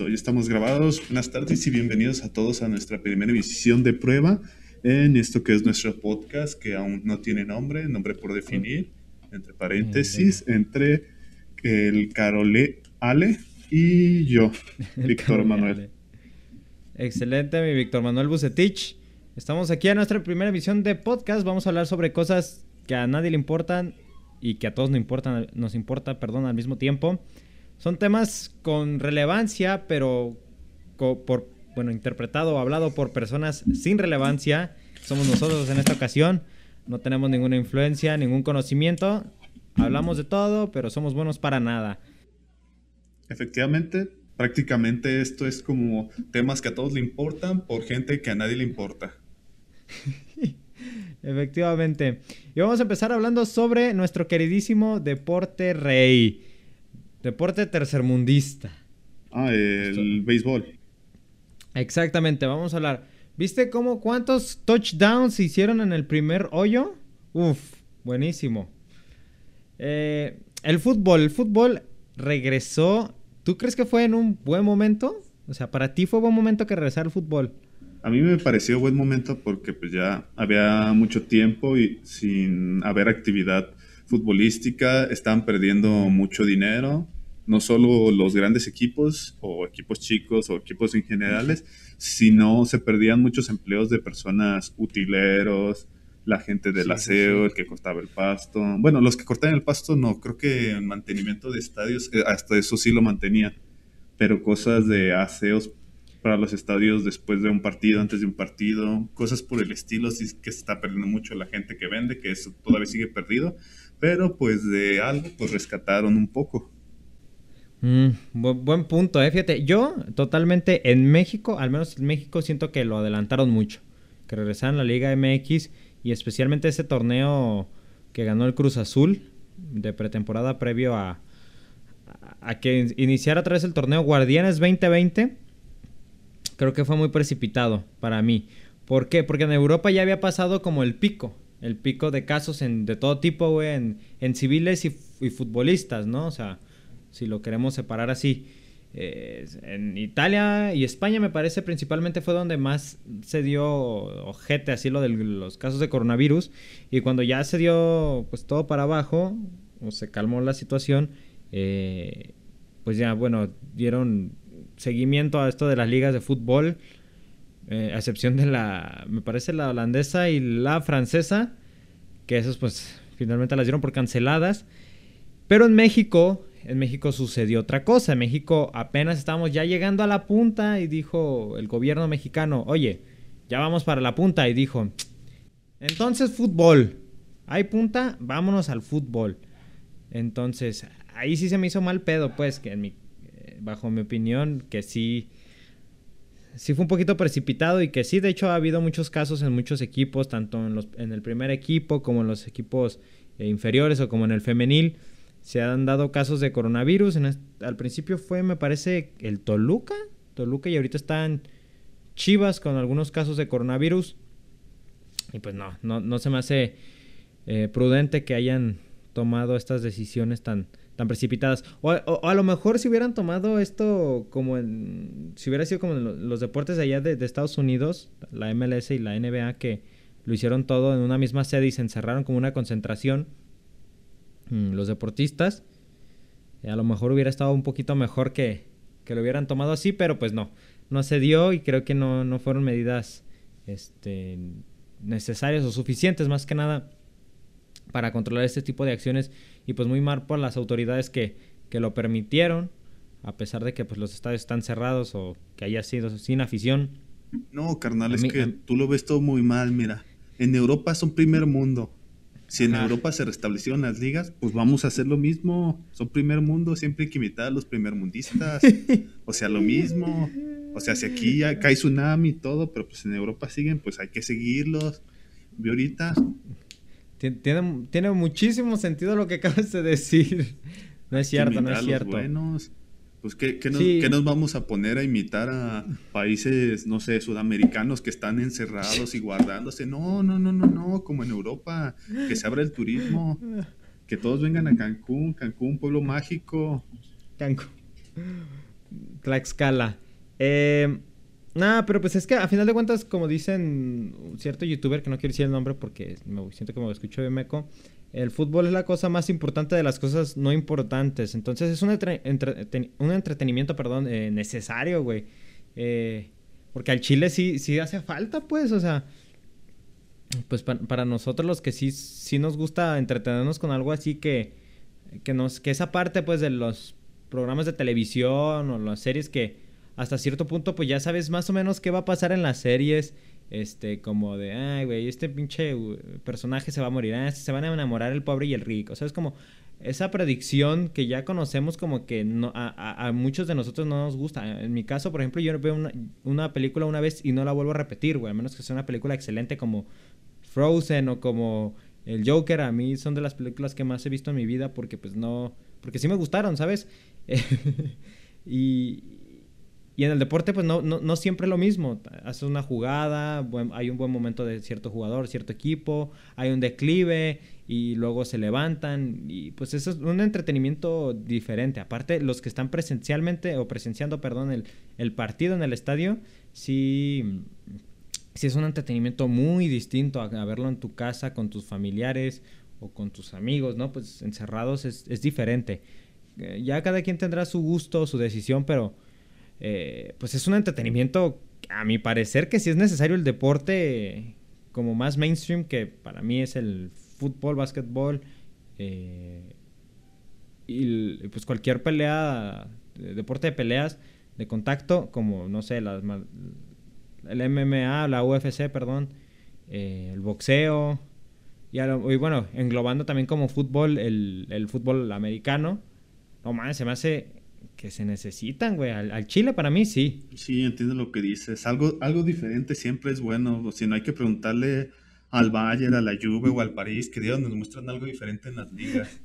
Hoy estamos grabados. Buenas tardes y bienvenidos a todos a nuestra primera emisión de prueba en esto que es nuestro podcast, que aún no tiene nombre, nombre por definir, entre paréntesis, entre el Carole Ale y yo, Víctor Manuel. Excelente, mi Víctor Manuel Bucetich. Estamos aquí a nuestra primera emisión de podcast. Vamos a hablar sobre cosas que a nadie le importan y que a todos nos importan, nos importa, perdón, al mismo tiempo. Son temas con relevancia, pero por, bueno, interpretado o hablado por personas sin relevancia. Somos nosotros en esta ocasión. No tenemos ninguna influencia, ningún conocimiento. Hablamos de todo, pero somos buenos para nada. Efectivamente, prácticamente esto es como temas que a todos le importan por gente que a nadie le importa. Efectivamente. Y vamos a empezar hablando sobre nuestro queridísimo deporte rey. Deporte tercermundista. Ah, el béisbol. Exactamente, vamos a hablar. ¿Viste cómo cuántos touchdowns se hicieron en el primer hoyo? Uf, buenísimo. Eh, el fútbol, el fútbol regresó. ¿Tú crees que fue en un buen momento? O sea, para ti fue buen momento que regresara el fútbol. A mí me pareció buen momento porque pues ya había mucho tiempo y sin haber actividad futbolística, estaban perdiendo mucho dinero, no solo los grandes equipos o equipos chicos o equipos en generales, sino se perdían muchos empleos de personas utileros, la gente del aseo, el que cortaba el pasto. Bueno, los que cortaban el pasto no, creo que el mantenimiento de estadios, eh, hasta eso sí lo mantenía, pero cosas de aseos para los estadios después de un partido, antes de un partido, cosas por el estilo, sí que se está perdiendo mucho la gente que vende, que eso todavía sigue perdido, pero pues de algo pues rescataron un poco. Mm, buen, punto, eh. Fíjate, yo totalmente en México, al menos en México, siento que lo adelantaron mucho. Que regresaron a la Liga MX y especialmente ese torneo que ganó el Cruz Azul de pretemporada previo a, a que iniciara otra vez el torneo Guardianes 2020. Creo que fue muy precipitado para mí. ¿Por qué? Porque en Europa ya había pasado como el pico el pico de casos en, de todo tipo, güey, en, civiles y, futbolistas, ¿no? O sea, si lo queremos separar así. Eh, en Italia y España me parece principalmente fue donde más se dio ojete así lo de los casos de coronavirus y cuando ya se dio pues todo para abajo o se calmó la situación eh, pues ya bueno dieron seguimiento a esto de las ligas de fútbol eh, a excepción de la, me parece la holandesa y la francesa, que esas pues finalmente las dieron por canceladas. Pero en México, en México sucedió otra cosa. En México apenas estábamos ya llegando a la punta y dijo el gobierno mexicano, oye, ya vamos para la punta. Y dijo, entonces fútbol. ¿Hay punta? Vámonos al fútbol. Entonces, ahí sí se me hizo mal pedo, pues, que en mi, eh, bajo mi opinión, que sí sí fue un poquito precipitado y que sí, de hecho ha habido muchos casos en muchos equipos, tanto en, los, en el primer equipo como en los equipos eh, inferiores o como en el femenil. Se han dado casos de coronavirus. al principio fue, me parece, el Toluca. Toluca y ahorita están Chivas con algunos casos de coronavirus. Y pues no, no, no se me hace eh, prudente que hayan tomado estas decisiones tan, tan precipitadas. O, a lo mejor si hubieran tomado esto como en... Si hubiera sido como en los deportes de allá de, Estados Unidos, la MLS y la NBA, que lo hicieron todo en una misma sede y se encerraron como una concentración, mm, los deportistas, eh, a lo mejor hubiera estado un poquito mejor que, que lo hubieran tomado así, pero pues no, no se dio y creo que no, no fueron medidas este, necesarias o suficientes más que nada para controlar este tipo de acciones y pues muy mal por las autoridades que, que lo permitieron, a pesar de que pues los estadios están cerrados o que haya sido sin afición. No, carnal, es que tú lo ves todo muy mal, mira. En Europa son primer mundo. Si en Europa se restablecieron las ligas, pues vamos a hacer lo mismo. Son primer mundo, siempre hay que imitar a los primermundistas. o sea, lo mismo. O sea, si aquí ya cae tsunami y todo, pero pues en Europa siguen, pues hay que seguirlos. Vi ahorita, tiene, tiene muchísimo sentido lo que acabas de decir. No es cierto, no es cierto. Buenos. Pues, ¿qué, qué, nos, ¿qué, nos, vamos a poner a imitar a países, no sé, sudamericanos que están encerrados y guardándose? No, no, no, no, no, como en Europa, que se abra el turismo, que todos vengan a Cancún, Cancún, pueblo mágico. Cancún. Tlaxcala. Eh, nada, pero pues es que a final de cuentas, como dicen cierto youtuber, que no quiero decir el nombre porque me siento como escucho de meco, el fútbol es la cosa más importante de las cosas no importantes. Entonces es un, un entretenimiento, perdón, eh, necesario, güey. Eh, porque al Chile sí, sí hace falta, pues, o sea, pues para, nosotros los que sí, sí nos gusta entretenernos con algo así que, que, nos, que esa parte, pues, de los programas de televisión o las series que hasta cierto punto, pues ya sabes más o menos qué va a pasar en las series este, como de, ay, güey, este pinche personaje se va a morir, ah, se van a enamorar el pobre y el rico. O sea, es como esa predicción que ya conocemos como que no, a, a, muchos de nosotros no nos gusta. En mi caso, por ejemplo, yo veo una, una, película una vez y no la vuelvo a repetir, güey, a menos que sea una película excelente como Frozen o como El Joker. A mí son de las películas que más he visto en mi vida porque pues no, porque sí me gustaron, ¿sabes? y, y en el deporte, pues no, no, no siempre es lo mismo. Haces una jugada, hay un buen momento de cierto jugador, cierto equipo, hay un declive y luego se levantan. Y pues eso es un entretenimiento diferente. Aparte, los que están presencialmente o presenciando, perdón, el, el partido en el estadio, sí, sí es un entretenimiento muy distinto a, verlo en tu casa con tus familiares o con tus amigos, ¿no? Pues encerrados es, es diferente. Eh, ya cada quien tendrá su gusto, su decisión, pero eh, pues es un entretenimiento, a mi parecer, que sí es necesario el deporte como más mainstream, que para mí es el fútbol, básquetbol, eh, y pues cualquier pelea, deporte de peleas, de contacto, como, no sé, las, el MMA, la UFC, perdón, eh, el boxeo, y, y, bueno, englobando también como fútbol, el, el fútbol americano. No mames, se me hace que se necesitan, güey. Al, Chile para mí sí. Sí, entiendo lo que dices. Algo, algo diferente siempre es bueno. Si no hay que preguntarle al Bayern, a la Juve o al París, que Dios nos muestran algo diferente en las ligas.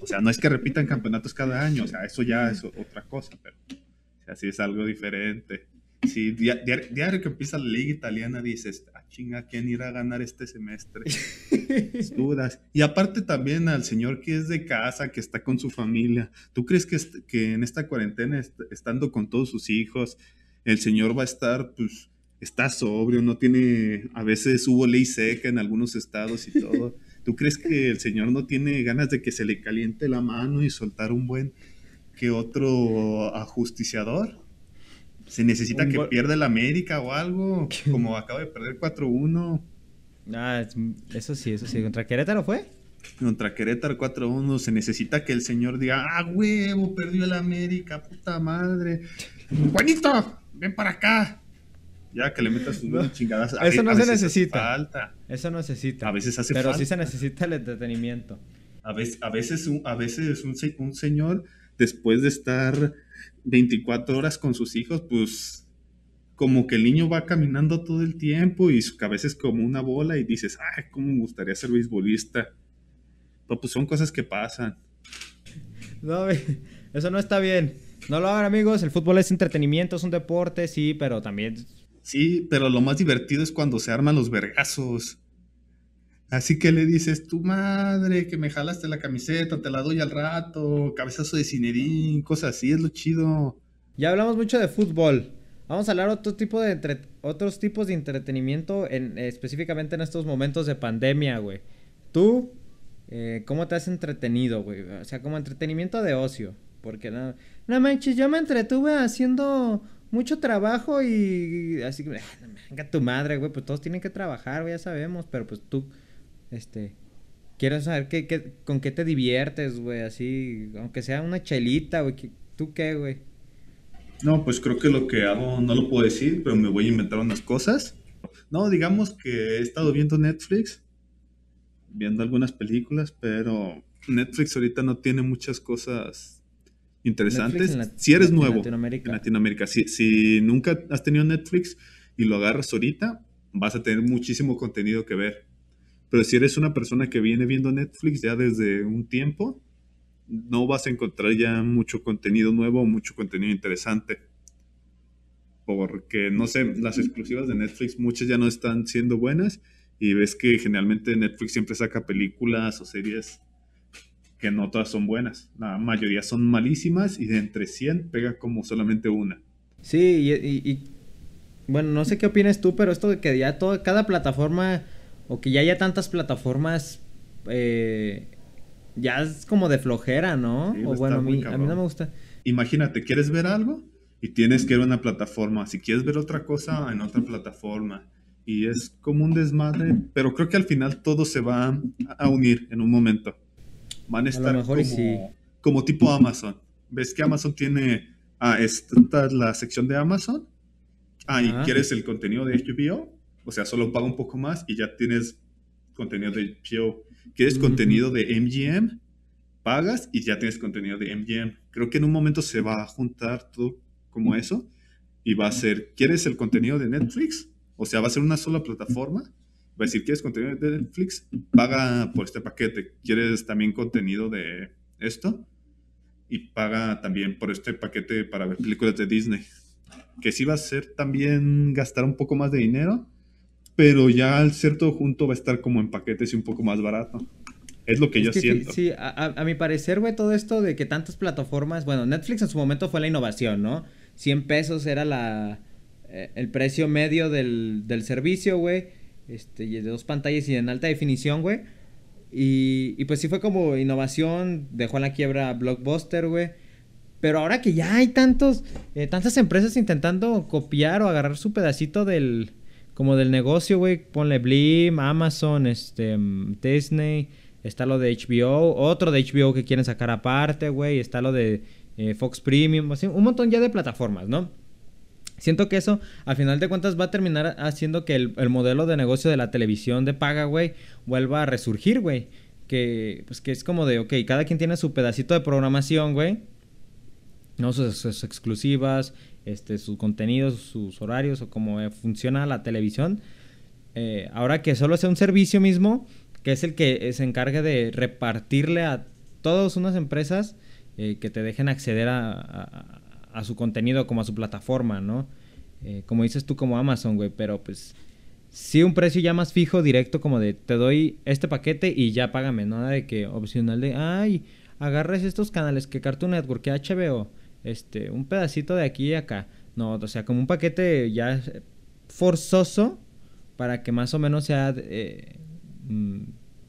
O sea, no es que repitan campeonatos cada año, o sea, eso ya es otra cosa, pero o sea, es algo diferente. Si diario, que empieza la liga italiana dices, ah, chinga, ¿quién irá a ganar este semestre? Dudas. Y aparte también al señor que es de casa, que está con su familia. ¿Tú crees que, que en esta cuarentena, estando con todos sus hijos, el señor va a estar, pues, está sobrio, no tiene, a veces hubo ley seca en algunos estados y todo. ¿Tú crees que el señor no tiene ganas de que se le caliente la mano y soltar un buen que otro ajusticiador? Se necesita que pierda el América o algo, como acaba de perder 4-1. Ah, eso sí, eso sí. ¿Contra Querétaro fue? Contra Querétaro 4-1. Se necesita que el señor diga, ah, huevo, perdió el América, puta madre. Juanito, ven para acá. Ya que le metas un chingadas. Eso no se necesita. Falta. Eso no necesita. A veces hace Pero falta. sí se necesita el entretenimiento. A veces, a veces, un, a veces un, un señor, después de estar 24 horas con sus hijos, pues como que el niño va caminando todo el tiempo y su cabeza es como una bola y dices, ay, cómo me gustaría ser beisbolista. Pero pues son cosas que pasan. No, eso no está bien. No lo hagan amigos, el fútbol es entretenimiento, es un deporte, sí, pero también... Sí, pero lo más divertido es cuando se arman los vergazos. Así que le dices, tu madre, que me jalaste la camiseta, te la doy al rato, cabezazo de cinerín, cosas así, es lo chido. Ya hablamos mucho de fútbol. Vamos a hablar otro tipo de otros tipos de entretenimiento, en, específicamente en estos momentos de pandemia, güey. Tú, eh, ¿cómo te has entretenido, güey? O sea, como entretenimiento de ocio. Porque no, no manches, yo me entretuve haciendo mucho trabajo y así que, ah, venga tu madre, güey, pues todos tienen que trabajar, güey, ya sabemos, pero pues tú este, quiero saber qué, con qué te diviertes, güey, así, aunque sea una chelita, güey. ¿Tú qué, güey? No, pues creo que lo que hago no lo puedo decir, pero me voy a inventar unas cosas. No, digamos que he estado viendo Netflix, viendo algunas películas, pero Netflix ahorita no tiene muchas cosas interesantes. si eres nuevo en Latinoamérica, en Latinoamérica. Si, si nunca has tenido Netflix y lo agarras ahorita, vas a tener muchísimo contenido que ver. Pero si eres una persona que viene viendo Netflix ya desde un tiempo, no vas a encontrar ya mucho contenido nuevo, mucho contenido interesante. Porque, no sé, las exclusivas de Netflix muchas ya no están siendo buenas y ves que generalmente Netflix siempre saca películas o series que no todas son buenas. La mayoría son malísimas y de entre 100 pega como solamente una. Sí, y, bueno, no sé qué opinas tú, pero esto de que ya todo, cada plataforma o que ya haya tantas plataformas eh, ya es como de flojera, ¿no? o bueno, a mí, a mí no me gusta. Imagínate, ¿quieres ver algo? Y tienes que ir a una plataforma. Si quieres ver otra cosa, en otra plataforma. Y es como un desmadre, pero creo que al final todo se va a unir en un momento. Van a estar como, como tipo Amazon. ¿Ves que Amazon tiene... Ah, esta la sección de Amazon. Ah, y quieres el contenido de HBO. O sea, solo paga un poco más y ya tienes contenido de HBO. ¿Quieres contenido de MGM? Pagas y ya tienes contenido de MGM. Creo que en un momento se va a juntar todo como eso y va a ser, ¿quieres el contenido de Netflix? O sea, va a ser una sola plataforma. Va a decir, ¿quieres contenido de Netflix? Paga por este paquete. ¿Quieres también contenido de esto? Y paga también por este paquete para ver películas de Disney. Que sí va a ser también gastar un poco más de dinero, pero ya al ser todo junto va a estar como en paquetes y un poco más barato. Es lo que yo siento. Sí, a, mi parecer, güey, todo esto de que tantas plataformas, bueno, Netflix en su momento fue la innovación, ¿no? 100 pesos era la, eh, el precio medio del, del servicio, güey. Este, y de dos pantallas y en alta definición, güey. Y, y, pues sí fue como innovación, dejó en la quiebra Blockbuster, güey. Pero ahora que ya hay tantos, eh, tantas empresas intentando copiar o agarrar su pedacito del, como del negocio, güey, ponle Blim, Amazon, este, mm, Disney, está lo de HBO, otro de HBO que quieren sacar aparte, güey, está lo de eh, Fox Premium, así, un montón ya de plataformas, ¿no? Siento que eso, al final de cuentas, va a terminar haciendo que el, modelo de negocio de la televisión de paga, güey, vuelva a resurgir, güey. Que, pues, que es como de, ok, cada quien tiene su pedacito de programación, güey. ¿no? Sus, exclusivas, este, sus contenidos, sus horarios o cómo eh, funciona la televisión. Eh, ahora que solo sea un servicio mismo, que es el que eh, se encargue de repartirle a todas unas empresas que te dejen acceder a, a, su contenido como a su plataforma, ¿no? como dices tú como Amazon, güey, pero pues sí un precio ya más fijo, directo, como de te doy este paquete y ya págame, nada de que opcional de, ay, agarres estos canales que Cartoon Network, que HBO, este, un pedacito de aquí y acá. No, o sea, como un paquete ya forzoso para que más o menos sea eh, mm,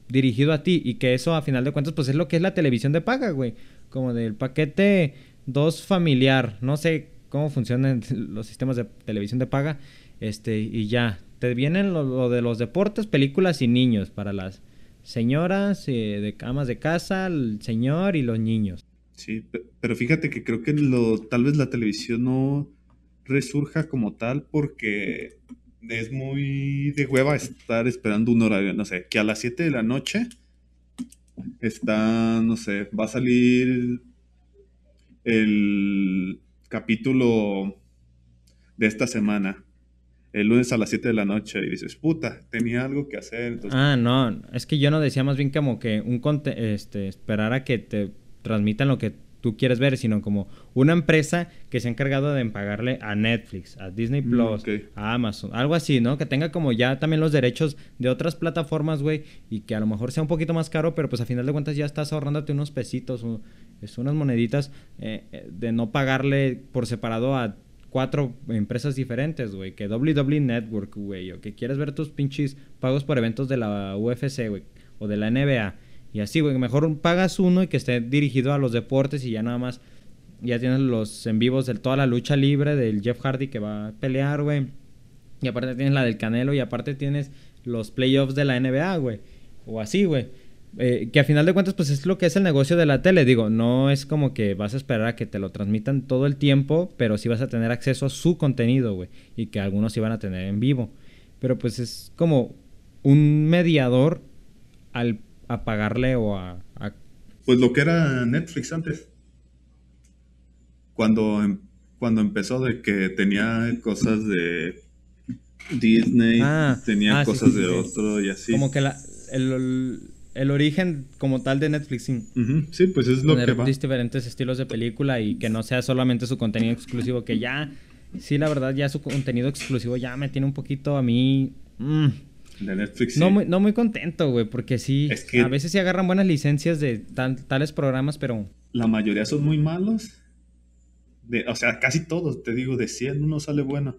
dirigido a ti y que eso a final de cuentas pues es lo que es la televisión de paga, güey. Como del paquete 2 familiar, no sé cómo funcionan los sistemas de televisión de paga, este y ya, te vienen lo, de los deportes, películas y niños para las señoras eh, de camas de casa, el señor y los niños. Sí, pero fíjate que creo que lo, tal vez la televisión no resurja como tal porque es muy de hueva estar esperando un horario, no sé, que a las 7 de la noche está, no sé, va a salir el capítulo de esta semana. El lunes a las 7 de la noche y dices, puta, tenía algo que hacer. Ah, no, es que yo no decía más bien como que un este, esperar a que te transmitan lo que tú quieres ver, sino como una empresa que se ha encargado de pagarle a Netflix, a Disney mm, Plus, a Amazon, algo así, ¿no? Que tenga como ya también los derechos de otras plataformas, güey, y que a lo mejor sea un poquito más caro, pero pues a final de cuentas ya estás ahorrándote unos pesitos, o, es unas moneditas eh, eh, de no pagarle por separado a cuatro empresas diferentes, güey, que WWE Network, güey, o que quieres ver tus pinches pagos por eventos de la UFC, güey, o de la NBA y así, güey, mejor pagas uno y que esté dirigido a los deportes y ya nada más. Ya tienes los en vivos de toda la lucha libre del Jeff Hardy que va a pelear, güey. Y aparte tienes la del Canelo y aparte tienes los playoffs de la NBA, güey. O así, güey. Eh, que a final de cuentas, pues es lo que es el negocio de la tele. Digo, no es como que vas a esperar a que te lo transmitan todo el tiempo, pero sí vas a tener acceso a su contenido, güey. Y que algunos sí van a tener en vivo. Pero pues es como un mediador al a pagarle o a, Pues lo que era Netflix antes. Cuando, em, cuando empezó de que tenía cosas de Disney, ah, tenía ah, cosas de otro y así. Como que la, el, el, origen como tal de Netflix. Sí, pues es lo que va. diferentes estilos de película y que no sea solamente su contenido exclusivo, que ya, sí, la verdad, ya su contenido exclusivo ya me tiene un poquito a mí... Mm, De Netflix. No, sí. muy, no muy contento, güey, porque sí, Es que- a veces sí agarran buenas licencias de tal- tales programas, pero La mayoría son muy malos. De, o sea, casi todos, te digo, de 100 uno sale bueno.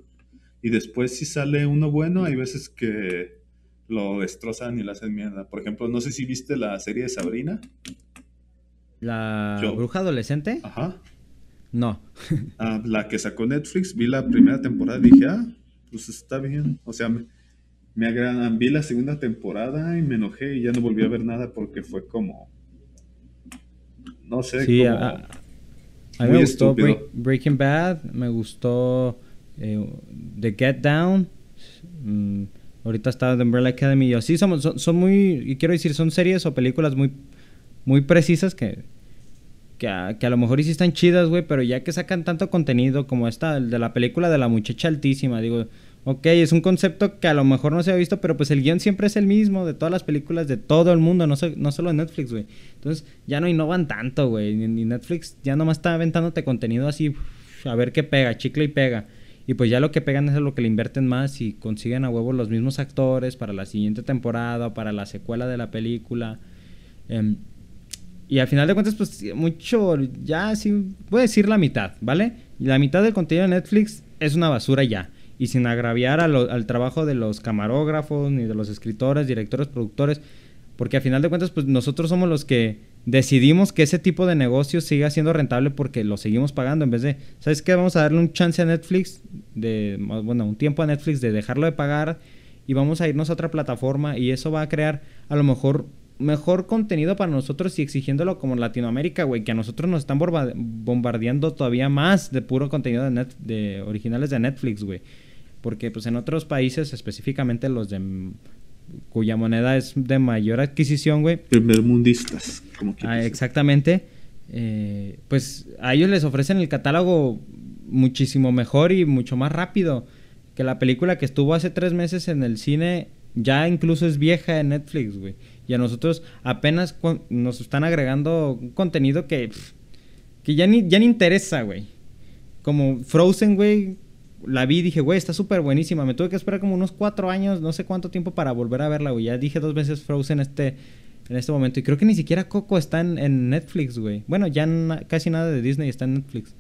Y después si sale uno bueno, hay veces que lo destrozan y le hacen mierda. Por ejemplo, no sé si viste la serie de Sabrina. la Yo. bruja adolescente, Ajá. no. Ah, la que sacó Netflix, vi la primera temporada y dije, ah, pues está bien. O sea, me, me agradan. Vi la segunda temporada y me enojé y ya no volví a ver nada porque fue como. No sé, Sí, como. a, mí me gustó. Break- Breaking Bad, me gustó eh, The Get Down. mm, ahorita está The Umbrella Academy. y así somos, son, son muy, y quiero decir, son series o películas muy, muy precisas que, que, a, que a lo mejor sí están chidas, güey, pero ya que sacan tanto contenido como esta, el de la película de la muchacha altísima, digo, ok, es un concepto que a lo mejor no se ha visto, pero pues el guion siempre es el mismo de todas las películas de todo el mundo, no, so- no solo de Netflix, güey. Entonces ya no innovan tanto, güey, ni, Netflix ya nomás está aventándote contenido así, a ver qué pega, chicle y pega. Y pues ya lo que pegan es lo que le invierten más y consiguen a huevo los mismos actores para la siguiente temporada para la secuela de la película. Em, y al final de cuentas, pues mucho, ya sí, voy a decir la mitad, ¿vale? La mitad del contenido de Netflix es una basura ya. Y sin agraviar a al trabajo de los camarógrafos, ni de los escritores, directores, productores. Porque al final de cuentas, pues nosotros somos los que decidimos que ese tipo de negocio siga siendo rentable porque lo seguimos pagando. En vez de, ¿sabes qué? Vamos a darle un chance a Netflix, de, bueno, un tiempo a Netflix de dejarlo de pagar y vamos a irnos a otra plataforma y eso va a crear a lo mejor mejor contenido para nosotros y exigiéndolo como Latinoamérica, güey, que a nosotros nos están bombardeando todavía más de puro contenido de, net- de originales de Netflix, güey. Porque pues en otros países, específicamente los de cuya moneda es de mayor adquisición, güey, Primermundistas, como que Ah, exactamente. Eh, pues a ellos les ofrecen el catálogo muchísimo mejor y mucho más rápido. Que la película que estuvo hace tres meses en el cine ya incluso es vieja en Netflix, güey. Y a nosotros apenas nos están agregando un contenido que, pff, que ya ni, ya ni interesa, güey. Como Frozen, güey. La vi y dije, güey, está súper buenísima. Me tuve que esperar como unos cuatro años, no sé cuánto tiempo para volver a verla, güey. Ya dije dos veces Frozen este, en este momento. Y creo que ni siquiera Coco está en, en Netflix, güey. Bueno, ya na- casi nada de Disney está en Netflix.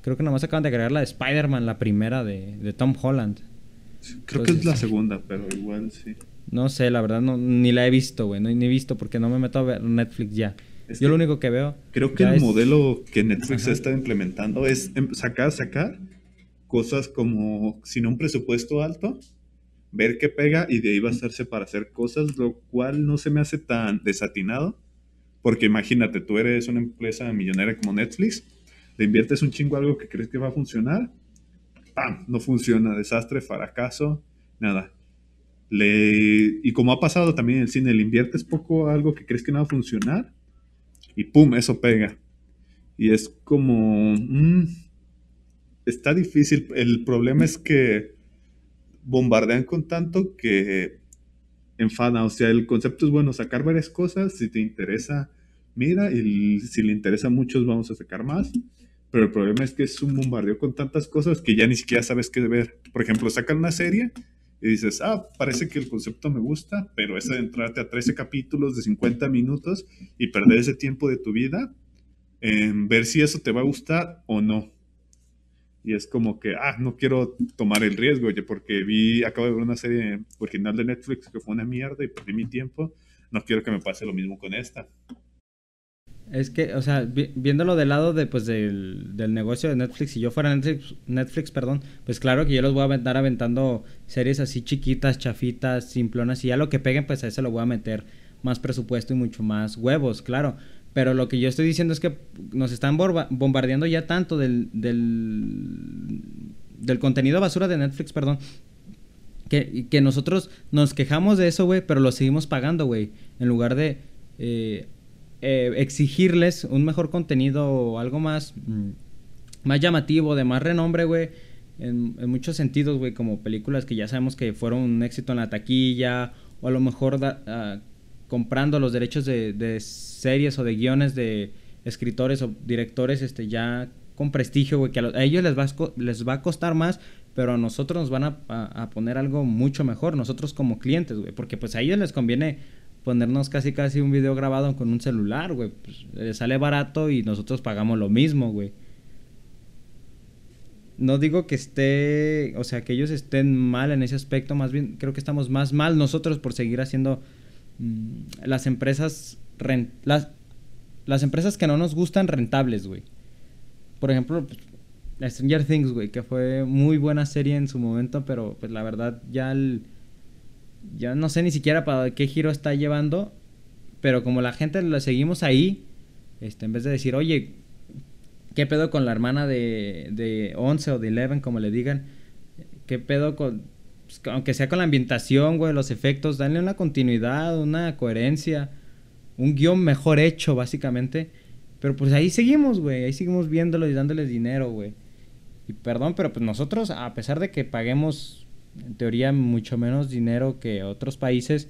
Creo que nomás acaban de agregar la de Spider-Man, la primera de, de Tom Holland. Creo que es la segunda, pero igual sí. No sé, la verdad, no, ni la he visto, güey. No, ni he visto porque no me meto a ver Netflix ya. Es Yo lo único que veo. Creo que el es- modelo que Netflix Ajá. está implementando es em- sacar, sacar cosas como sin un presupuesto alto, ver qué pega y de ahí basarse para hacer cosas, lo cual no se me hace tan desatinado, porque imagínate, tú eres una empresa millonaria como Netflix, le inviertes un chingo a algo que crees que va a funcionar, ¡pam! No funciona, desastre, fracaso, nada. Y como ha pasado también en el cine, le inviertes poco algo que crees que no va a funcionar y ¡pum! Eso pega. Y es como... mm, está difícil. El problema es que bombardean con tanto que enfada. O sea, el concepto es bueno, sacar varias cosas. Si te interesa, mira. Y si le interesa a muchos, vamos a sacar más. Pero el problema es que es un bombardeo con tantas cosas que ya ni siquiera sabes qué ver. Por ejemplo, sacan una serie y dices, ah, parece que el concepto me gusta, pero ese de entrarte a 13 capítulos de 50 minutos y perder ese tiempo de tu vida en ver si eso te va a gustar o no. Y es como que, ah, no quiero tomar el riesgo, oye, porque vi, acabo de ver una serie original de Netflix que fue una mierda y perdí mi tiempo. No quiero que me pase lo mismo con esta. Es que, o sea, vi- viéndolo del lado de, pues, del, del negocio de Netflix, si yo fuera Netflix, Netflix, perdón, pues claro que yo los voy a andar aventando series así chiquitas, chafitas, simplonas, y ya lo que peguen, pues a eso lo voy a meter más presupuesto y mucho más huevos, claro. Pero lo que yo estoy diciendo es que nos están bombardeando ya tanto del, del, del contenido basura de Netflix, perdón, que, que nosotros nos quejamos de eso, güey, pero lo seguimos pagando, güey. En lugar de eh, eh, exigirles un mejor contenido o algo más, mm, más llamativo, de más renombre, güey. En, muchos sentidos, güey, como películas que ya sabemos que fueron un éxito en la taquilla, o a lo mejor da- ah, comprando los derechos de, de series o de guiones de escritores o directores este, ya con prestigio, güey, que a, lo- a ellos les va, a, les va a costar más, pero a nosotros nos van a, poner algo mucho mejor, nosotros como clientes, güey, porque pues a ellos les conviene ponernos casi casi un video grabado con un celular, güey, pues les sale barato y nosotros pagamos lo mismo, güey. No digo que esté, o sea, que ellos estén mal en ese aspecto, más bien creo que estamos más mal nosotros por seguir haciendo mm, las empresas las, las empresas que no nos gustan rentables, güey. Por ejemplo, pues, Stranger Things, güey, que fue muy buena serie en su momento, pero pues la verdad ya ya no sé ni siquiera para qué giro está llevando, pero como la gente la seguimos ahí, este, en vez de decir, oye, ¿qué pedo con la hermana de, de 11 o de 11, como le digan? ¿Qué pedo con, pues, aunque sea con la ambientación, güey, los efectos, danle una continuidad, una coherencia, un guion mejor hecho, básicamente. Pero pues ahí seguimos, güey, ahí seguimos viéndolo y dándoles dinero, güey. Y perdón, pero pues nosotros, a pesar de que paguemos, en teoría, mucho menos dinero que otros países,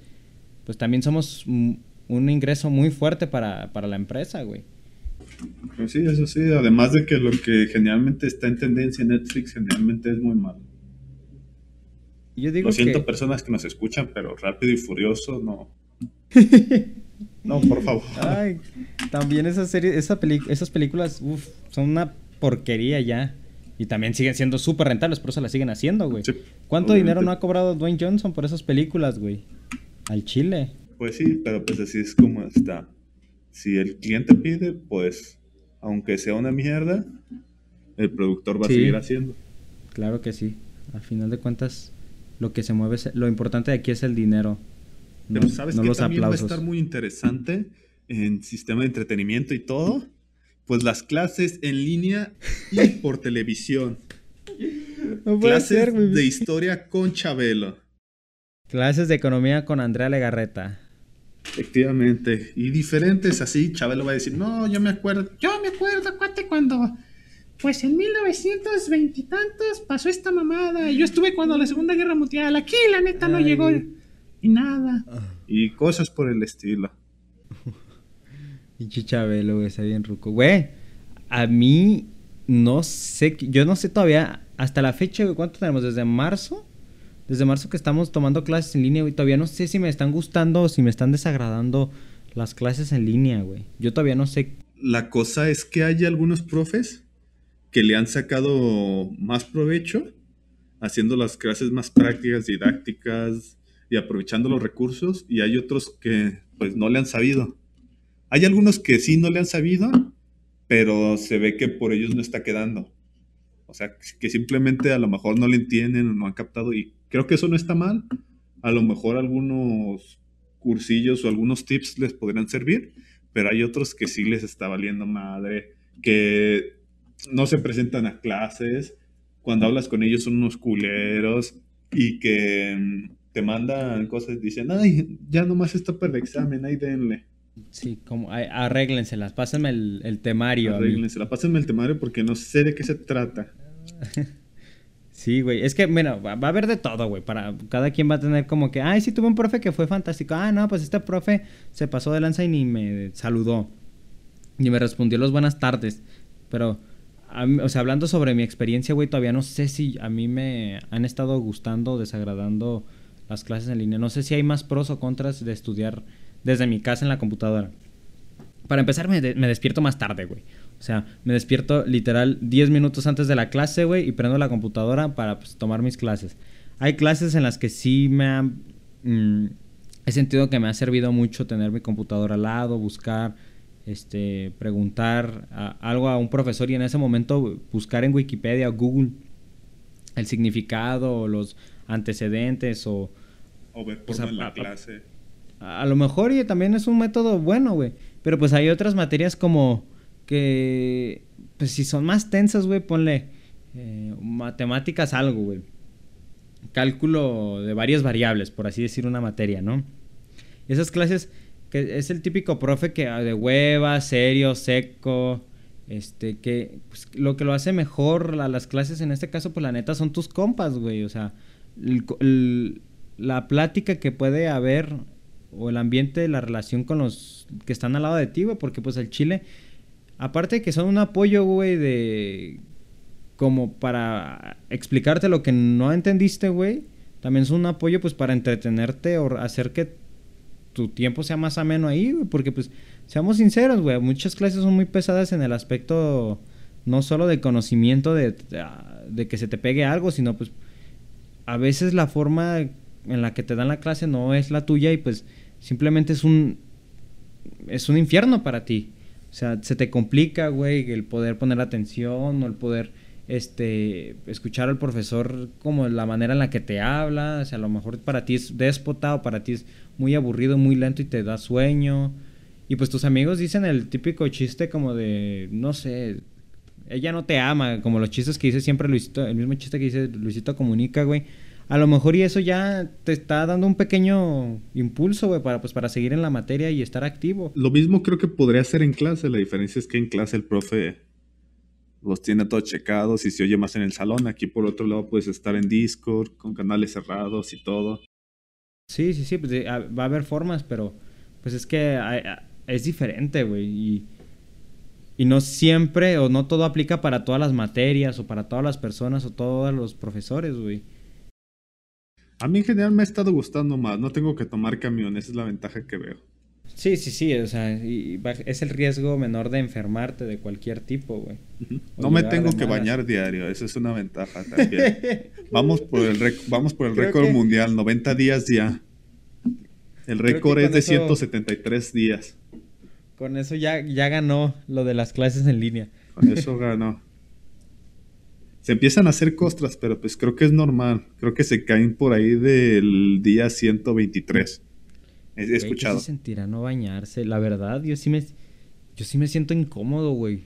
pues también somos un ingreso muy fuerte para, para la empresa, güey. Pues sí, eso sí. Además de que lo que generalmente está en tendencia en Netflix generalmente es muy malo. Yo digo lo siento personas que nos escuchan, pero rápido y furioso no. no, por favor. Ay, también esa serie, esa esas películas, uf, son una porquería ya. Y también siguen siendo súper rentables, por eso las siguen haciendo, güey. ¿Cuánto dinero no ha cobrado Dwayne Johnson por esas películas, güey? Al Chile. Pues sí, pero pues así es como está. Si el cliente pide, pues, aunque sea una mierda, el productor va a seguir haciendo. Claro que sí. Al final de cuentas, lo que se mueve, lo importante de aquí es el dinero. Pero sabes que también va a estar muy interesante en sistema de entretenimiento y todo pues las clases en línea y por televisión. clases de historia con Chabelo. Clases de economía con Andrea Legarreta. Efectivamente. Y diferentes así, Chabelo va a decir, no, yo me acuerdo, yo me acuerdo, cuate, cuando, pues en 1920 y tantos pasó esta mamada. Y yo estuve cuando la Segunda Guerra Mundial, aquí la neta no llegó y nada. Ah. Y cosas por el estilo. Y Chabelo, güey, está bien ruco. Güey, a mí no sé, yo no sé todavía, hasta la fecha, güey, ¿cuánto tenemos? ¿Desde marzo? Desde marzo que estamos tomando clases en línea, güey. Todavía no sé si me están gustando o si me están desagradando las clases en línea, güey. Yo todavía no sé. La cosa es que hay algunos profes que le han sacado más provecho haciendo las clases más prácticas, didácticas y aprovechando los recursos y hay otros que pues no le han sabido. Hay algunos que sí no le han sabido, pero se ve que por ellos no está quedando. O sea, que simplemente a lo mejor no le entienden o no han captado y creo que eso no está mal. A lo mejor algunos cursillos o algunos tips les podrían servir, pero hay otros que sí les está valiendo madre, que no se presentan a clases, cuando hablas con ellos son unos culeros y que mm, te mandan cosas, dicen, ay, ya nomás está para el examen, ahí denle. Sí, como arréglenselas, pásenme el, el temario. Arréglenselas, pásenme el temario porque no sé de qué se trata. sí, güey, es que, bueno, va, a haber de todo, güey, para cada quien va a tener como que, ay, sí tuve un profe que fue fantástico, ah, no, pues este profe se pasó de lanza y ni me saludó, ni me respondió los buenas tardes, pero, o sea, hablando sobre mi experiencia, güey, todavía no sé si a mí me han estado gustando o desagradando las clases en línea, no sé si hay más pros o contras de estudiar desde mi casa en la computadora. Para empezar, me, despierto más tarde, güey. O sea, me despierto literal 10 minutos antes de la clase, güey, y prendo la computadora para pues, tomar mis clases. Hay clases en las que sí me ha... Mm, he sentido que me ha servido mucho tener mi computadora al lado, buscar, este, preguntar algo a un profesor y en ese momento buscar en Wikipedia o Google el significado o los antecedentes o... O ver por en la clase a lo mejor y también es un método bueno, güey. Pero pues hay otras materias como que, pues si son más tensas, güey, ponle eh, matemáticas algo, güey. Cálculo de varias variables, por así decir una materia, ¿no? Esas clases, que es el típico profe que ah, de hueva, serio, seco, este, que pues, lo que lo hace mejor a las clases en este caso, pues la neta son tus compas, güey. O sea, la plática que puede haber o el ambiente, la relación con los que están al lado de ti, güey, porque pues el Chile, aparte de que son un apoyo, güey, de como para explicarte lo que no entendiste, güey. También es un apoyo pues para entretenerte o hacer que tu tiempo sea más ameno ahí, güey. Porque pues, seamos sinceros, güey, muchas clases son muy pesadas en el aspecto no solo de conocimiento de, de que se te pegue algo, sino pues a veces la forma en la que te dan la clase no es la tuya y pues simplemente es un es un infierno para ti. O sea, se te complica, güey, el poder poner atención o el poder este escuchar al profesor como la manera en la que te habla, o sea, a lo mejor para ti es déspota o para ti es muy aburrido, muy lento y te da sueño. Y pues tus amigos dicen el típico chiste como de, no sé, ella no te ama, como los chistes que dice siempre Luisito, el mismo chiste que dice Luisito Comunica, güey. A lo mejor y eso ya te está dando un pequeño impulso, güey, para, pues, para seguir en la materia y estar activo. Lo mismo creo que podría ser en clase, la diferencia es que en clase el profe los tiene todos checados y se oye más en el salón. Aquí por otro lado puedes estar en Discord con canales cerrados y todo. Sí, sí, sí, pues va a haber formas, pero pues es que es diferente, güey. Y y no siempre o no todo aplica para todas las materias o para todas las personas o todos los profesores, güey. A mí en general me ha estado gustando más, no tengo que tomar camión, esa es la ventaja que veo. Sí, sí, sí, o sea, es el riesgo menor de enfermarte de cualquier tipo, güey. No me tengo que bañar diario, esa es una ventaja también. vamos por el, vamos por el récord mundial, 90 días ya. El récord es de 173 días. Con eso ya, ya ganó lo de las clases en línea. Con eso ganó. Se empiezan a hacer costras, pero pues creo que es normal. Creo que se caen por ahí del día 123. He, escuchado. ¿Qué se sentirá no bañarse? La verdad, yo sí me, yo sí me siento incómodo, güey.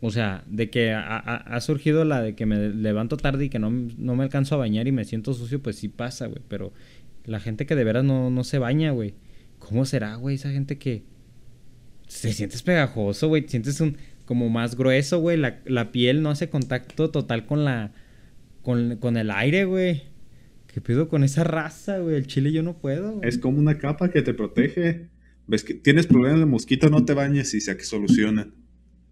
O sea, de que ha, surgido la de que me levanto tarde y que no, no, me alcanzo a bañar y me siento sucio, pues sí pasa, güey. Pero la gente que de veras no, no se baña, güey. ¿Cómo será, güey? Esa gente que, se sientes pegajoso, güey. Te sientes un, como más grueso, güey. La, la, piel no hace contacto total con la. con, con el aire, güey. ¿Qué pedo con esa raza, güey? El chile yo no puedo. Es como una capa que te protege. Ves que tienes problemas de mosquito, no te bañes y se solucionan.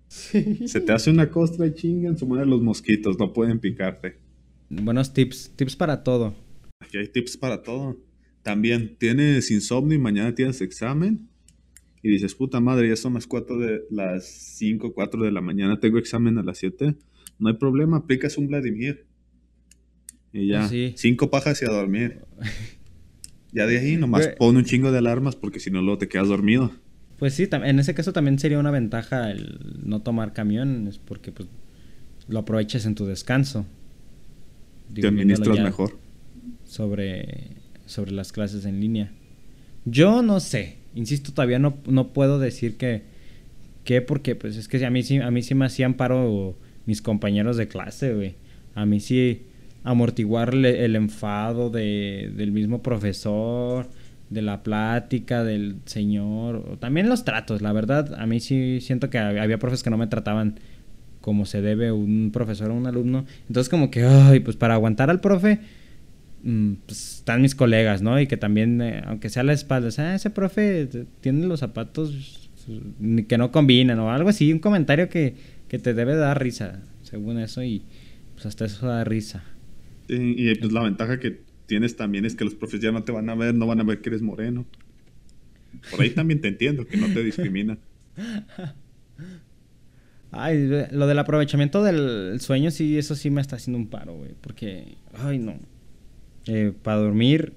Sí. Se te hace una costra y chingan su madre los mosquitos, no pueden picarte. Buenos tips, tips para todo. Aquí hay tips para todo. También tienes insomnio y mañana tienes examen y dices, puta madre, ya son las 4 de las 5, 4 de la mañana, tengo examen a las 7, no hay problema, aplicas un Vladimir. Y ya, cinco pajas y a dormir. ya de ahí nomás pon un chingo de alarmas porque si no luego te quedas dormido. Pues sí, en ese caso también sería una ventaja el no tomar camiones porque pues lo aprovechas en tu descanso. te administras mejor. Sobre, sobre las clases en línea. Yo no sé. Insisto, todavía no, no puedo decir que, que porque pues es que a mí, sí, a mí sí me hacían paro mis compañeros de clase, güey. A mí sí amortiguarle el enfado de, del mismo profesor, de la plática del señor, también los tratos, la verdad, a mí sí siento que había profes que no me trataban como se debe un profesor o un alumno. Entonces como que, ay, pues para aguantar al profe, pues, están mis colegas, ¿no? Y que también, eh, aunque sea la espalda, ah, ese profe tiene los zapatos que no combinan o algo así, un comentario que, te debe dar risa, según eso, y pues hasta eso da risa. Y, pues la ventaja que tienes también es que los profes ya no te van a ver, no van a ver que eres moreno. Por ahí también te entiendo, que no te discriminan. Ay, lo del aprovechamiento del sueño, sí, eso sí me está haciendo un paro, güey. Porque, ay, no. Eh, para dormir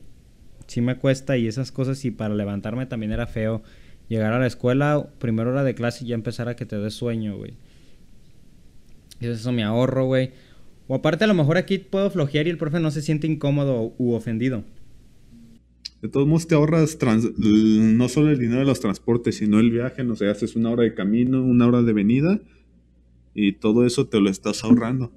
sí me cuesta y esas cosas y para levantarme también era feo. Llegar a la escuela, primera hora de clase y ya empezar a que te dé sueño, güey. Y eso me ahorro, güey. O aparte a lo mejor aquí puedo flojear y el profe no se siente incómodo u ofendido. De todos modos te ahorras no solo el dinero de los transportes, sino el viaje, no sé, haces una hora de camino, una hora de venida y todo eso te lo estás ahorrando.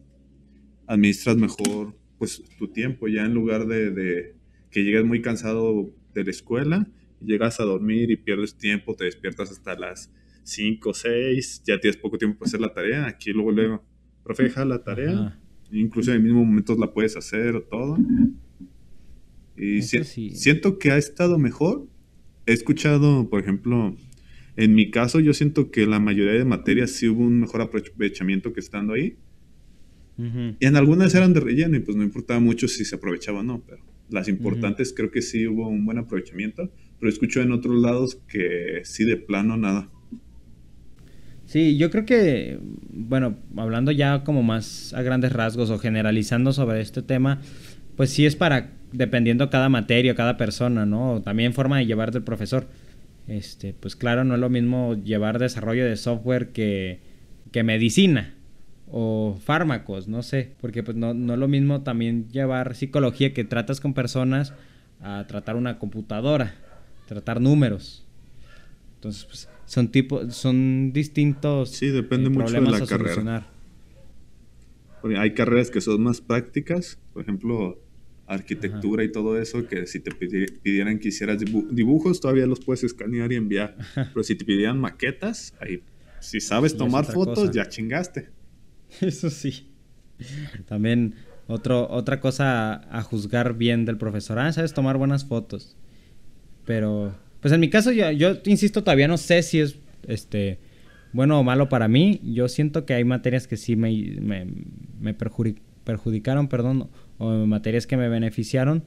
Administras mejor pues tu tiempo ya en lugar de, que llegues muy cansado de la escuela, llegas a dormir y pierdes tiempo, te despiertas hasta las 5 o 6, ya tienes poco tiempo para hacer la tarea, aquí luego le profe, deja la tarea, incluso en el mismo momento la puedes hacer o todo. Y siento que ha estado mejor. He escuchado, por ejemplo, en mi caso yo siento que la mayoría de materias sí hubo un mejor aprovechamiento que estando ahí Y en algunas eran de relleno y pues no importaba mucho si se aprovechaba o no, pero las importantes creo que sí hubo un buen aprovechamiento, pero escucho en otros lados que sí de plano nada. Sí, yo creo que, bueno, hablando ya como más a grandes rasgos o generalizando sobre este tema, pues sí es para, dependiendo cada materia, cada persona, ¿no? También forma de llevar del profesor. Este, pues claro, no es lo mismo llevar desarrollo de software que, que medicina o fármacos, no sé, porque pues no, no es lo mismo también llevar psicología que tratas con personas a tratar una computadora, tratar números. Entonces, pues, son tipos, son distintos. Sí, depende eh, mucho de la carrera. Hay carreras que son más prácticas, por ejemplo, arquitectura y todo eso, que si te pidieran que hicieras dibujos, todavía los puedes escanear y enviar. Pero si te pidieran maquetas, ahí, si sabes tomar fotos, ya chingaste. Eso sí. También otra cosa a, juzgar bien del profesor. Ah, sabes tomar buenas fotos. Pero, pues en mi caso, yo, yo insisto, todavía no sé si es este bueno o malo para mí. Yo siento que hay materias que sí me, me, me perjudicaron, perdón, o materias que me beneficiaron.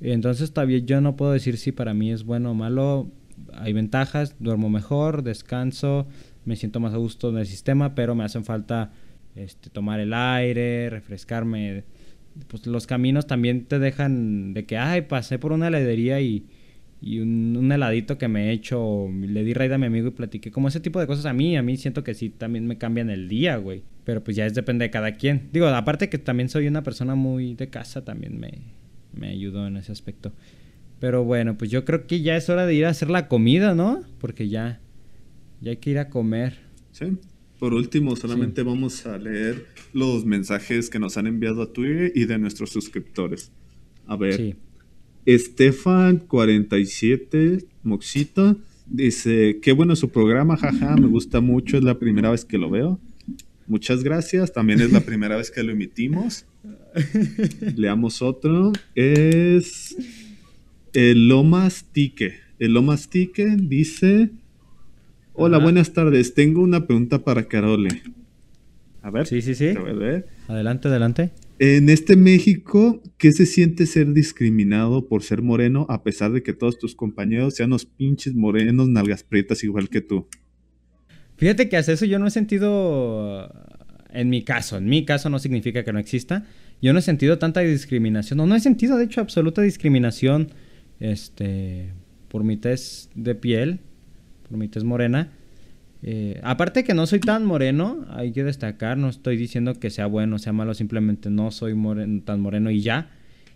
Entonces todavía yo no puedo decir si para mí es bueno o malo. Hay ventajas, duermo mejor, descanso, me siento más a gusto en el sistema, pero me hacen falta este, tomar el aire, refrescarme. Pues los caminos también te dejan de que, ay, pasé por una heladería y, y un, heladito que me he hecho, le di raid a mi amigo y platiqué. Como ese tipo de cosas a mí, a mí siento que sí también me cambian el día, güey. Pero pues ya es depende de cada quien. Digo, aparte que también soy una persona muy de casa, también me, me ayudó en ese aspecto. Pero bueno, pues yo creo que ya es hora de ir a hacer la comida, ¿no? Porque ya, ya hay que ir a comer. Sí. Por último, solamente vamos a leer los mensajes que nos han enviado a Twitter y de nuestros suscriptores. A ver. Sí. Estefan47 Moxito dice, qué bueno su programa, jaja, me gusta mucho, es la primera vez que lo veo. Muchas gracias, también es la primera vez que lo emitimos. Leamos otro. Es el Lomas Tique. El Lomas Tique dice, Hola, buenas tardes. Tengo una pregunta para Carole. A ver. Sí, sí, sí. Adelante, adelante. En este México, ¿qué se siente ser discriminado por ser moreno a pesar de que todos tus compañeros sean los pinches morenos, nalgas prietas igual que tú? Fíjate que hace eso yo no he sentido, en mi caso, en mi caso no significa que no exista, yo no he sentido tanta discriminación, no, no he sentido de hecho absoluta discriminación este, por mi test de piel es morena. Eh, aparte que no soy tan moreno, hay que destacar, no estoy diciendo que sea bueno o sea malo, simplemente no soy tan moreno y ya.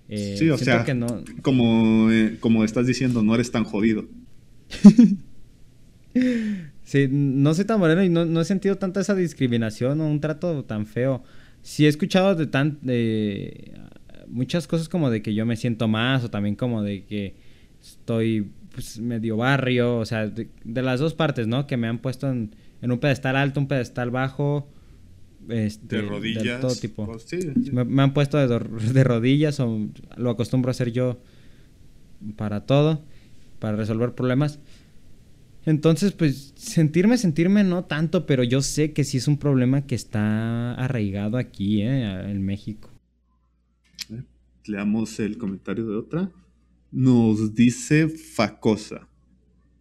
Eh, sí, o sea, que no... como, eh, como estás diciendo, no eres tan jodido. sí, no soy tan moreno y no, he sentido tanta esa discriminación o un trato tan feo. Sí he escuchado de tan de muchas cosas como de que yo me siento más o también como de que estoy pues, medio barrio, o sea, de, las dos partes, ¿no? Que me han puesto en, un pedestal alto, un pedestal bajo. Este, de rodillas. De todo tipo. Pues, me, han puesto de, de, rodillas o lo acostumbro a hacer yo para todo, para resolver problemas. Entonces, pues sentirme, sentirme no tanto, pero yo sé que sí es un problema que está arraigado aquí, ¿eh? en México. Eh, leamos el comentario de otra nos dice Facosa.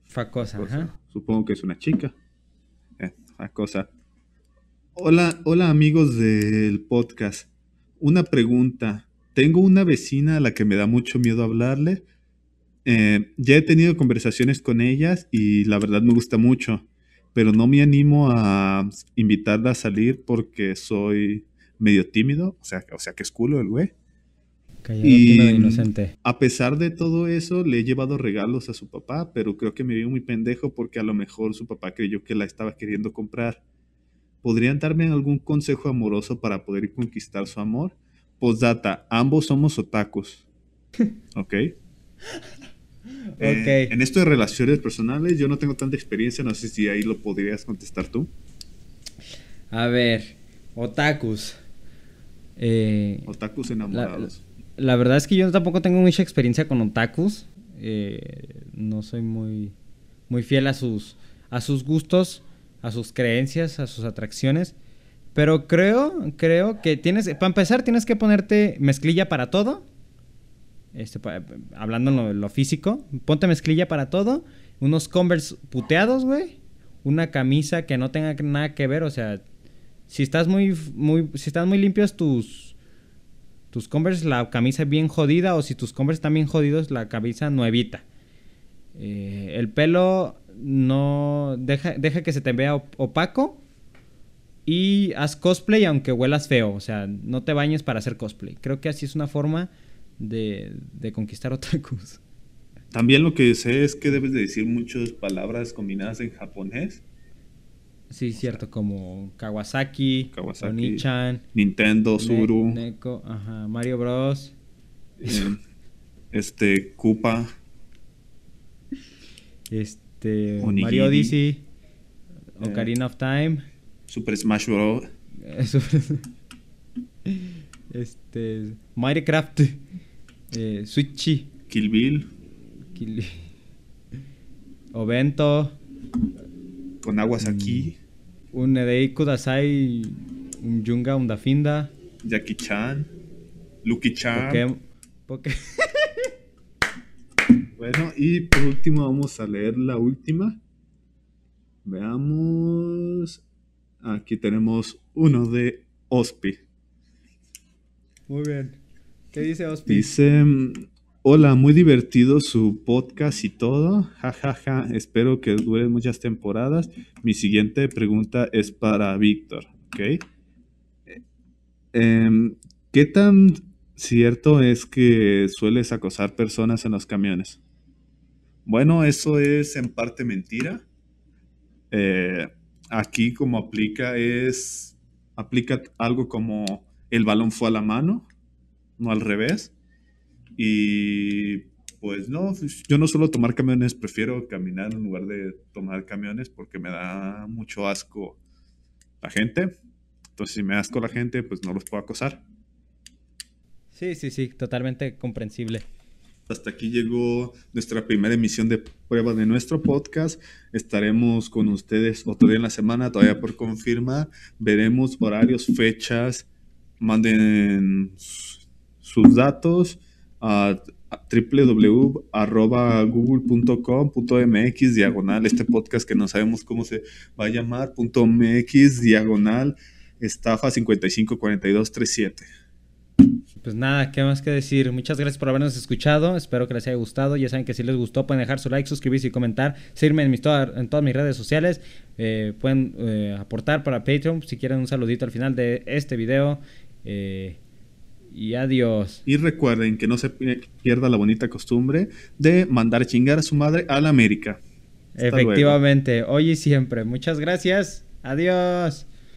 Facosa, Ajá. Supongo que es una chica. Eh, Facosa. Hola, hola amigos del podcast. Una pregunta. Tengo una vecina a la que me da mucho miedo hablarle. Eh, ya he tenido conversaciones con ellas y la verdad me gusta mucho, pero no me animo a invitarla a salir porque soy medio tímido, o sea, o sea que es culo el güey y inocente. A pesar de todo eso, le he llevado regalos a su papá, pero creo que me vio muy pendejo porque a lo mejor su papá creyó que la estaba queriendo comprar. ¿Podrían darme algún consejo amoroso para poder conquistar su amor? Postdata, ambos somos otakus. ¿Ok? Eh, en esto de relaciones personales, yo no tengo tanta experiencia, no sé si ahí lo podrías contestar tú. A ver, otakus. Eh, otakus enamorados la verdad es que yo tampoco tengo mucha experiencia con otakus. Eh, no soy muy, muy fiel a sus, a sus gustos, a sus creencias, a sus atracciones. Pero creo, creo que tienes, para empezar tienes que ponerte mezclilla para todo. Este, hablando en lo, físico, ponte mezclilla para todo. Unos Converse puteados, güey. Una camisa que no tenga nada que ver, o sea, si estás muy, muy, si están muy limpios tus, tus Converse, la camisa bien jodida, o si tus Converse están bien jodidos, la camisa nuevita. Eh, el pelo no, deja, deja que se te vea opaco y haz cosplay aunque huelas feo. O sea, no te bañes para hacer cosplay. Creo que así es una forma de, de conquistar otakus. También lo que sé es que debes de decir muchas palabras combinadas en japonés. Sí, cierto, como Kawasaki, Kawasaki Nintendo, Suru, Neko, ajá, Mario Bros. Eh, este, Koopa. Este, Mario Odyssey, Ocarina of Time. Super Smash Bros. este. Minecraft. Eh, Switchy. Kill Bill. Kill... Ovento. Con aguas aquí. Un Edei Kudasai. Un Junga, un Dafinda. Jackie Chan. Lucky Chan. bueno, y por último vamos a leer la última. Veamos. Aquí tenemos uno de Ospi. Muy bien. ¿Qué dice Ospi? Dice, hola, muy divertido su podcast y todo. Ja, ja, ja. Espero que dure muchas temporadas. Mi siguiente pregunta es para Víctor. ¿Ok? Em, ¿Qué tan cierto es que sueles acosar personas en los camiones? Bueno, eso es en parte mentira. Eh, aquí como aplica es, aplica algo como el balón fue a la mano, no al revés. Y pues no, pues, yo no suelo tomar camiones, prefiero caminar en lugar de tomar camiones porque me da mucho asco la gente. Entonces si me asco la gente, pues no los puedo acosar. Sí, sí, sí, totalmente comprensible. Hasta aquí llegó nuestra primera emisión de prueba de nuestro podcast. Estaremos con ustedes otro día en la semana, todavía por confirmar. Veremos horarios, fechas. Manden sus datos a www.google.com.mx diagonal este podcast que no sabemos cómo se va a llamar .mx diagonal estafa 554237 pues nada, ¿qué más que decir? Muchas gracias por habernos escuchado. Espero que les haya gustado. Ya saben que si les gustó, pueden dejar su like, suscribirse y comentar. Seguirme en, mis en todas mis redes sociales. Eh, pueden eh, aportar para Patreon si quieren un saludito al final de este video. Eh, y adiós. Y recuerden que no se pierda la bonita costumbre de mandar chingar a su madre a la América. Efectivamente, hoy y siempre. Muchas gracias. Adiós.